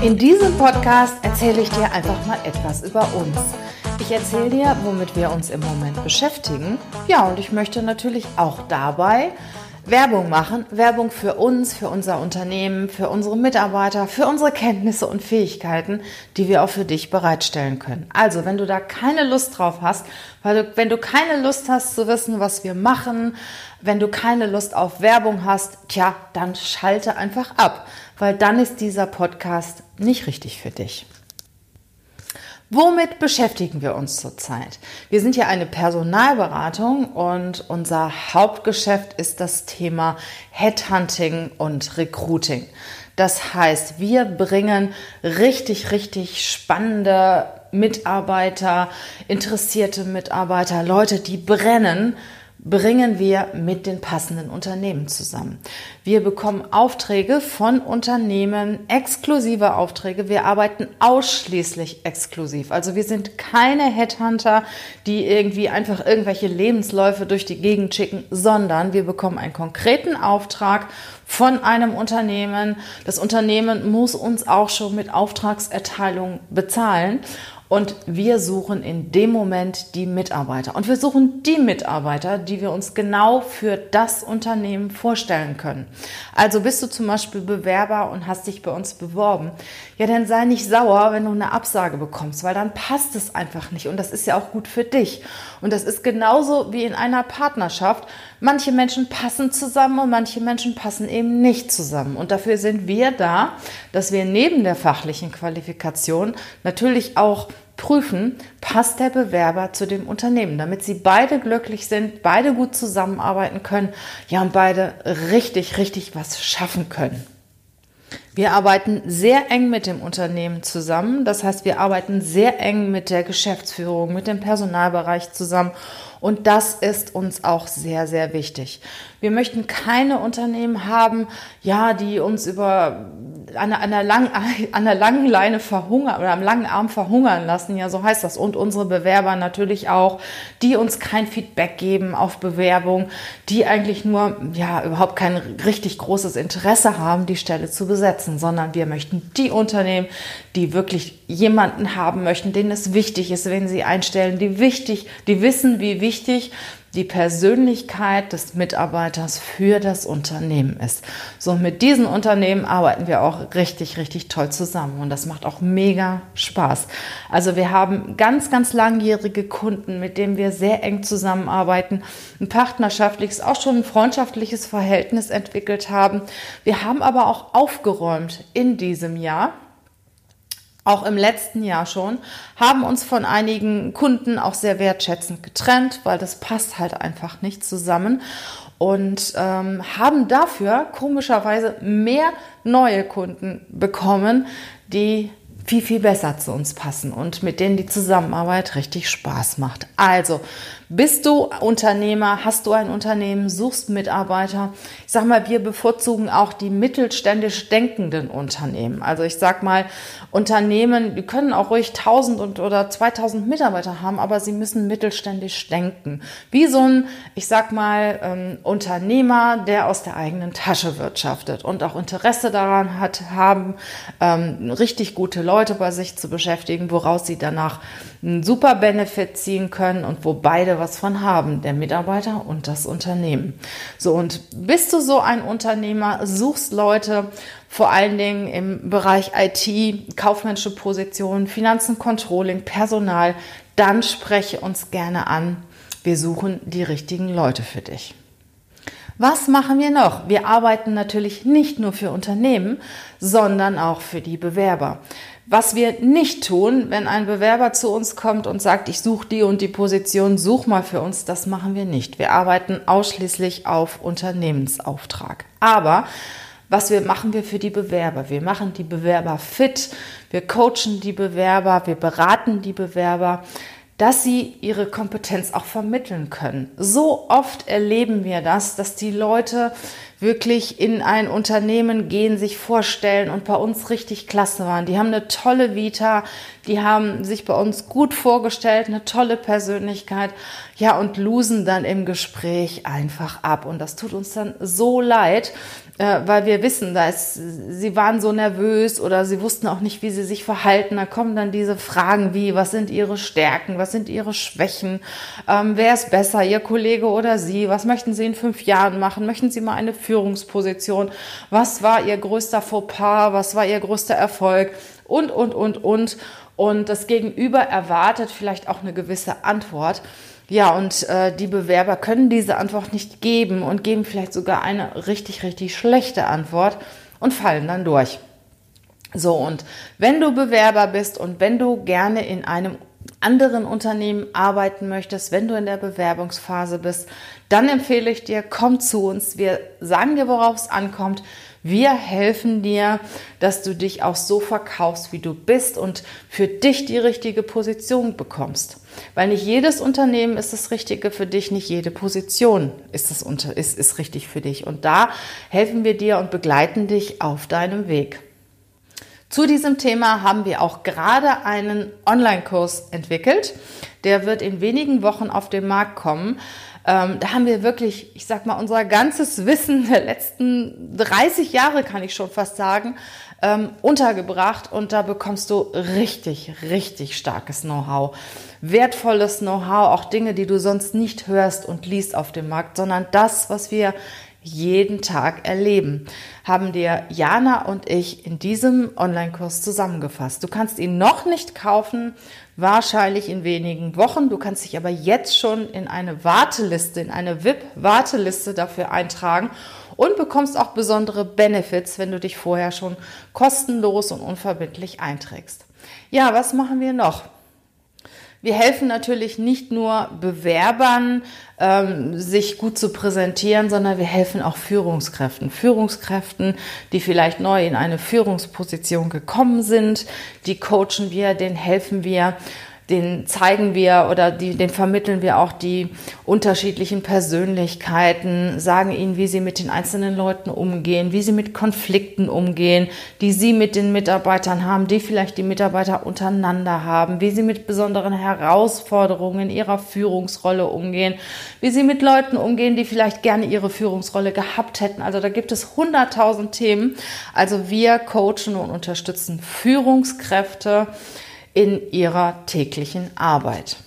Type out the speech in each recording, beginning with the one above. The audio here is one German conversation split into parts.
In diesem Podcast erzähle ich dir einfach mal etwas über uns. Ich erzähle dir, womit wir uns im Moment beschäftigen. Ja, und ich möchte natürlich auch dabei Werbung machen. Werbung für uns, für unser Unternehmen, für unsere Mitarbeiter, für unsere Kenntnisse und Fähigkeiten, die wir auch für dich bereitstellen können. Also, wenn du da keine Lust drauf hast, weil du, wenn du keine Lust hast zu wissen, was wir machen, wenn du keine Lust auf Werbung hast, tja, dann schalte einfach ab weil dann ist dieser Podcast nicht richtig für dich. Womit beschäftigen wir uns zurzeit? Wir sind ja eine Personalberatung und unser Hauptgeschäft ist das Thema Headhunting und Recruiting. Das heißt, wir bringen richtig, richtig spannende Mitarbeiter, interessierte Mitarbeiter, Leute, die brennen bringen wir mit den passenden Unternehmen zusammen. Wir bekommen Aufträge von Unternehmen, exklusive Aufträge. Wir arbeiten ausschließlich exklusiv. Also wir sind keine Headhunter, die irgendwie einfach irgendwelche Lebensläufe durch die Gegend schicken, sondern wir bekommen einen konkreten Auftrag von einem Unternehmen. Das Unternehmen muss uns auch schon mit Auftragserteilung bezahlen. Und wir suchen in dem Moment die Mitarbeiter. Und wir suchen die Mitarbeiter, die wir uns genau für das Unternehmen vorstellen können. Also bist du zum Beispiel Bewerber und hast dich bei uns beworben. Ja, dann sei nicht sauer, wenn du eine Absage bekommst, weil dann passt es einfach nicht. Und das ist ja auch gut für dich. Und das ist genauso wie in einer Partnerschaft. Manche Menschen passen zusammen und manche Menschen passen eben nicht zusammen. Und dafür sind wir da, dass wir neben der fachlichen Qualifikation natürlich auch prüfen, passt der Bewerber zu dem Unternehmen, damit sie beide glücklich sind, beide gut zusammenarbeiten können, ja, und beide richtig, richtig was schaffen können. Wir arbeiten sehr eng mit dem Unternehmen zusammen. Das heißt, wir arbeiten sehr eng mit der Geschäftsführung, mit dem Personalbereich zusammen und das ist uns auch sehr, sehr wichtig. Wir möchten keine Unternehmen haben, ja, die uns über an einer, lang, an der langen Leine verhungern oder am langen Arm verhungern lassen. Ja, so heißt das. Und unsere Bewerber natürlich auch, die uns kein Feedback geben auf Bewerbung, die eigentlich nur, ja, überhaupt kein richtig großes Interesse haben, die Stelle zu besetzen, sondern wir möchten die Unternehmen, die wirklich jemanden haben möchten, denen es wichtig ist, wenn sie einstellen, die wichtig, die wissen, wie wichtig die Persönlichkeit des Mitarbeiters für das Unternehmen ist. So mit diesen Unternehmen arbeiten wir auch richtig, richtig toll zusammen und das macht auch mega Spaß. Also wir haben ganz, ganz langjährige Kunden, mit denen wir sehr eng zusammenarbeiten, ein partnerschaftliches, auch schon ein freundschaftliches Verhältnis entwickelt haben. Wir haben aber auch aufgeräumt in diesem Jahr auch im letzten Jahr schon, haben uns von einigen Kunden auch sehr wertschätzend getrennt, weil das passt halt einfach nicht zusammen und ähm, haben dafür komischerweise mehr neue Kunden bekommen, die viel, viel besser zu uns passen und mit denen die Zusammenarbeit richtig Spaß macht. Also, bist du Unternehmer, hast du ein Unternehmen, suchst Mitarbeiter? Ich sag mal, wir bevorzugen auch die mittelständisch denkenden Unternehmen. Also ich sag mal, Unternehmen, die können auch ruhig 1000 und, oder 2000 Mitarbeiter haben, aber sie müssen mittelständisch denken. Wie so ein, ich sag mal, ähm, Unternehmer, der aus der eigenen Tasche wirtschaftet und auch Interesse daran hat, haben, ähm, richtig gute Leute bei sich zu beschäftigen, woraus sie danach einen super Benefit ziehen können und wo beide was von haben, der Mitarbeiter und das Unternehmen. So, und bist du so ein Unternehmer, suchst Leute, vor allen Dingen im Bereich IT, kaufmännische Positionen, Finanzen, Controlling, Personal, dann spreche uns gerne an. Wir suchen die richtigen Leute für dich. Was machen wir noch? Wir arbeiten natürlich nicht nur für Unternehmen, sondern auch für die Bewerber. Was wir nicht tun, wenn ein Bewerber zu uns kommt und sagt, ich suche die und die Position, such mal für uns, das machen wir nicht. Wir arbeiten ausschließlich auf Unternehmensauftrag. Aber Was wir machen wir für die Bewerber? Wir machen die Bewerber fit, wir coachen die Bewerber, wir beraten die Bewerber, dass sie ihre Kompetenz auch vermitteln können. So oft erleben wir das, dass die Leute wirklich in ein Unternehmen gehen, sich vorstellen und bei uns richtig klasse waren. Die haben eine tolle Vita, die haben sich bei uns gut vorgestellt, eine tolle Persönlichkeit, ja, und losen dann im Gespräch einfach ab. Und das tut uns dann so leid, äh, weil wir wissen, da ist, sie waren so nervös oder sie wussten auch nicht, wie sie sich verhalten. Da kommen dann diese Fragen wie, was sind ihre Stärken, was sind ihre Schwächen, ähm, wer ist besser, ihr Kollege oder sie, was möchten sie in fünf Jahren machen, möchten sie mal eine Führungsposition, was war ihr größter Fauxpas, was war ihr größter Erfolg und, und, und, und. Und das Gegenüber erwartet vielleicht auch eine gewisse Antwort. Ja, und äh, die Bewerber können diese Antwort nicht geben und geben vielleicht sogar eine richtig, richtig schlechte Antwort und fallen dann durch. So, und wenn du Bewerber bist und wenn du gerne in einem anderen Unternehmen arbeiten möchtest, wenn du in der Bewerbungsphase bist, dann empfehle ich dir, komm zu uns. Wir sagen dir, worauf es ankommt. Wir helfen dir, dass du dich auch so verkaufst, wie du bist und für dich die richtige Position bekommst. Weil nicht jedes Unternehmen ist das Richtige für dich, nicht jede Position ist, das unter, ist, ist richtig für dich. Und da helfen wir dir und begleiten dich auf deinem Weg. Zu diesem Thema haben wir auch gerade einen Online-Kurs entwickelt. Der wird in wenigen Wochen auf den Markt kommen. Ähm, da haben wir wirklich, ich sag mal, unser ganzes Wissen der letzten 30 Jahre, kann ich schon fast sagen, ähm, untergebracht und da bekommst du richtig, richtig starkes Know-how. Wertvolles Know-how, auch Dinge, die du sonst nicht hörst und liest auf dem Markt, sondern das, was wir jeden Tag erleben, haben dir Jana und ich in diesem Online-Kurs zusammengefasst. Du kannst ihn noch nicht kaufen, wahrscheinlich in wenigen Wochen. Du kannst dich aber jetzt schon in eine Warteliste, in eine VIP-Warteliste dafür eintragen und bekommst auch besondere Benefits, wenn du dich vorher schon kostenlos und unverbindlich einträgst. Ja, was machen wir noch? Wir helfen natürlich nicht nur Bewerbern, ähm, sich gut zu präsentieren, sondern wir helfen auch Führungskräften. Führungskräften, die vielleicht neu in eine Führungsposition gekommen sind, die coachen wir, denen helfen wir den zeigen wir oder die, den vermitteln wir auch die unterschiedlichen Persönlichkeiten, sagen ihnen, wie sie mit den einzelnen Leuten umgehen, wie sie mit Konflikten umgehen, die sie mit den Mitarbeitern haben, die vielleicht die Mitarbeiter untereinander haben, wie sie mit besonderen Herausforderungen ihrer Führungsrolle umgehen, wie sie mit Leuten umgehen, die vielleicht gerne ihre Führungsrolle gehabt hätten. Also da gibt es hunderttausend Themen. Also wir coachen und unterstützen Führungskräfte, in ihrer täglichen Arbeit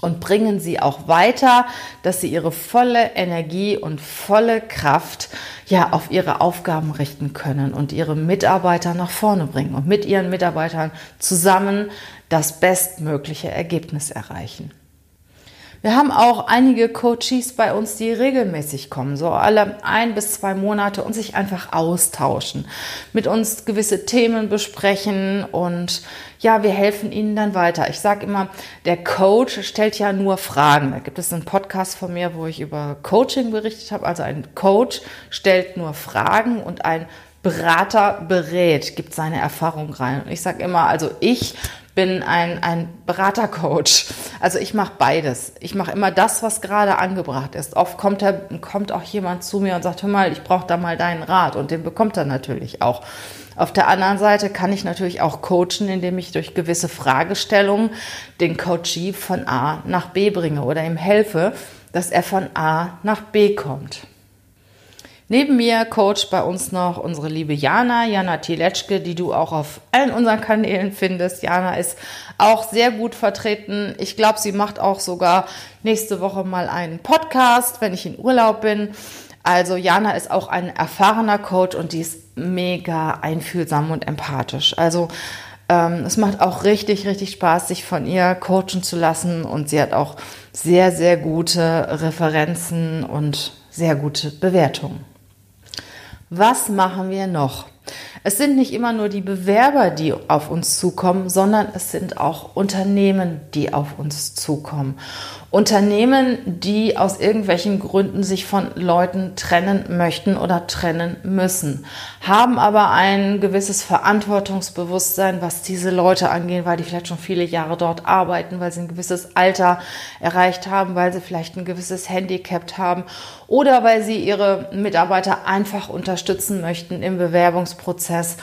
und bringen sie auch weiter, dass sie ihre volle Energie und volle Kraft ja auf ihre Aufgaben richten können und ihre Mitarbeiter nach vorne bringen und mit ihren Mitarbeitern zusammen das bestmögliche Ergebnis erreichen. Wir haben auch einige Coaches bei uns, die regelmäßig kommen, so alle ein bis zwei Monate und sich einfach austauschen, mit uns gewisse Themen besprechen und ja, wir helfen ihnen dann weiter. Ich sage immer, der Coach stellt ja nur Fragen. Da gibt es einen Podcast von mir, wo ich über Coaching berichtet habe. Also ein Coach stellt nur Fragen und ein Berater berät, gibt seine Erfahrung rein. Und ich sage immer, also ich bin ein, ein Beratercoach. Also ich mache beides. Ich mache immer das, was gerade angebracht ist. Oft kommt, er, kommt auch jemand zu mir und sagt, hör mal, ich brauche da mal deinen Rat. Und den bekommt er natürlich auch. Auf der anderen Seite kann ich natürlich auch coachen, indem ich durch gewisse Fragestellungen den Coachee von A nach B bringe oder ihm helfe, dass er von A nach B kommt. Neben mir coacht bei uns noch unsere liebe Jana, Jana Tietschke, die du auch auf allen unseren Kanälen findest. Jana ist auch sehr gut vertreten. Ich glaube, sie macht auch sogar nächste Woche mal einen Podcast, wenn ich in Urlaub bin. Also Jana ist auch ein erfahrener Coach und die ist mega einfühlsam und empathisch. Also ähm, es macht auch richtig, richtig Spaß, sich von ihr coachen zu lassen und sie hat auch sehr, sehr gute Referenzen und sehr gute Bewertungen. Was machen wir noch? Es sind nicht immer nur die Bewerber, die auf uns zukommen, sondern es sind auch Unternehmen, die auf uns zukommen. Unternehmen, die aus irgendwelchen Gründen sich von Leuten trennen möchten oder trennen müssen, haben aber ein gewisses Verantwortungsbewusstsein, was diese Leute angeht, weil die vielleicht schon viele Jahre dort arbeiten, weil sie ein gewisses Alter erreicht haben, weil sie vielleicht ein gewisses Handicap haben oder weil sie ihre Mitarbeiter einfach unterstützen möchten im Bewerbungsprozess,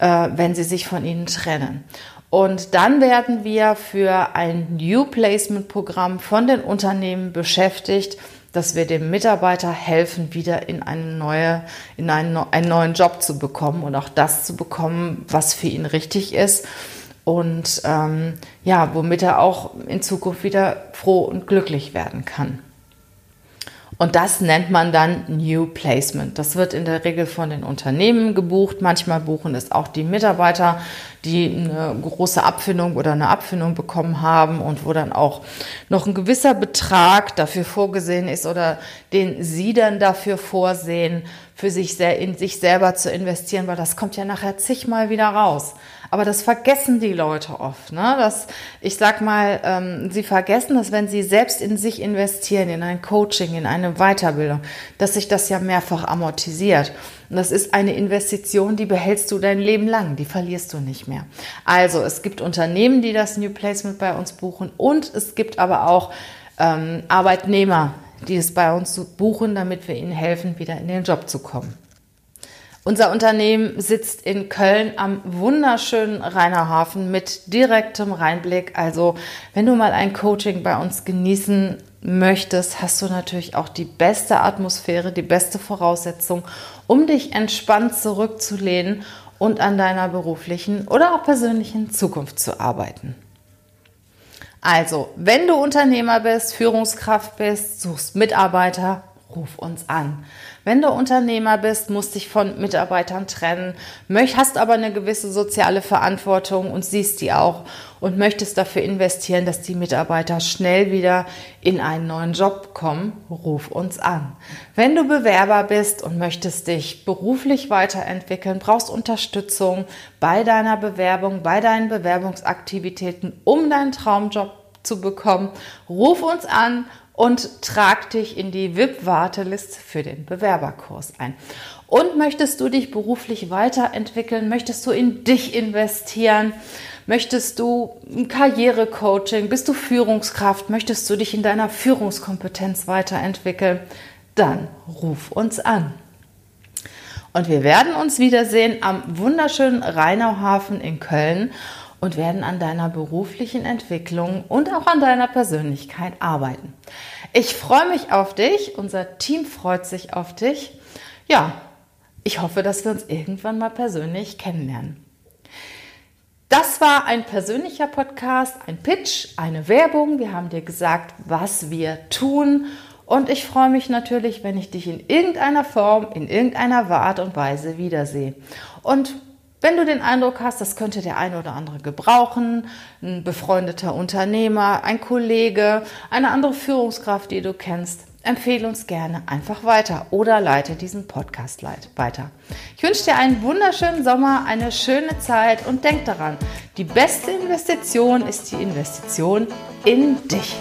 äh, wenn sie sich von ihnen trennen. Und dann werden wir für ein New Placement Programm von den Unternehmen beschäftigt, dass wir dem Mitarbeiter helfen, wieder in eine neue, in einen, einen neuen Job zu bekommen und auch das zu bekommen, was für ihn richtig ist und ähm, ja, womit er auch in Zukunft wieder froh und glücklich werden kann. Und das nennt man dann New Placement. Das wird in der Regel von den Unternehmen gebucht. Manchmal buchen es auch die Mitarbeiter, die eine große Abfindung oder eine Abfindung bekommen haben und wo dann auch noch ein gewisser Betrag dafür vorgesehen ist oder den sie dann dafür vorsehen, für sich in sich selber zu investieren, weil das kommt ja nachher zigmal wieder raus. Aber das vergessen die Leute oft. Ne? Das, ich sag mal, ähm, sie vergessen, dass wenn sie selbst in sich investieren, in ein Coaching, in eine Weiterbildung, dass sich das ja mehrfach amortisiert. Und das ist eine Investition, die behältst du dein Leben lang, die verlierst du nicht mehr. Also es gibt Unternehmen, die das New Placement bei uns buchen und es gibt aber auch ähm, Arbeitnehmer, die es bei uns buchen, damit wir ihnen helfen, wieder in den Job zu kommen. Unser Unternehmen sitzt in Köln am wunderschönen Rheinerhafen mit direktem Rheinblick. Also wenn du mal ein Coaching bei uns genießen möchtest, hast du natürlich auch die beste Atmosphäre, die beste Voraussetzung, um dich entspannt zurückzulehnen und an deiner beruflichen oder auch persönlichen Zukunft zu arbeiten. Also, wenn du Unternehmer bist, Führungskraft bist, suchst Mitarbeiter, ruf uns an. Wenn du Unternehmer bist, musst dich von Mitarbeitern trennen, hast aber eine gewisse soziale Verantwortung und siehst die auch und möchtest dafür investieren, dass die Mitarbeiter schnell wieder in einen neuen Job kommen, ruf uns an. Wenn du Bewerber bist und möchtest dich beruflich weiterentwickeln, brauchst Unterstützung bei deiner Bewerbung, bei deinen Bewerbungsaktivitäten, um deinen Traumjob zu bekommen, ruf uns an und trag dich in die VIP-Warteliste für den Bewerberkurs ein. Und möchtest du dich beruflich weiterentwickeln? Möchtest du in dich investieren? Möchtest du ein Karrierecoaching? Bist du Führungskraft? Möchtest du dich in deiner Führungskompetenz weiterentwickeln? Dann ruf uns an. Und wir werden uns wiedersehen am wunderschönen Rheinauhafen in Köln und werden an deiner beruflichen Entwicklung und auch an deiner Persönlichkeit arbeiten. Ich freue mich auf dich, unser Team freut sich auf dich. Ja, ich hoffe, dass wir uns irgendwann mal persönlich kennenlernen. Das war ein persönlicher Podcast, ein Pitch, eine Werbung. Wir haben dir gesagt, was wir tun. Und ich freue mich natürlich, wenn ich dich in irgendeiner Form, in irgendeiner Art und Weise wiedersehe. Und wenn du den Eindruck hast, das könnte der eine oder andere gebrauchen, ein befreundeter Unternehmer, ein Kollege, eine andere Führungskraft, die du kennst, empfehle uns gerne einfach weiter oder leite diesen Podcast weiter. Ich wünsche dir einen wunderschönen Sommer, eine schöne Zeit und denk daran, die beste Investition ist die Investition in dich.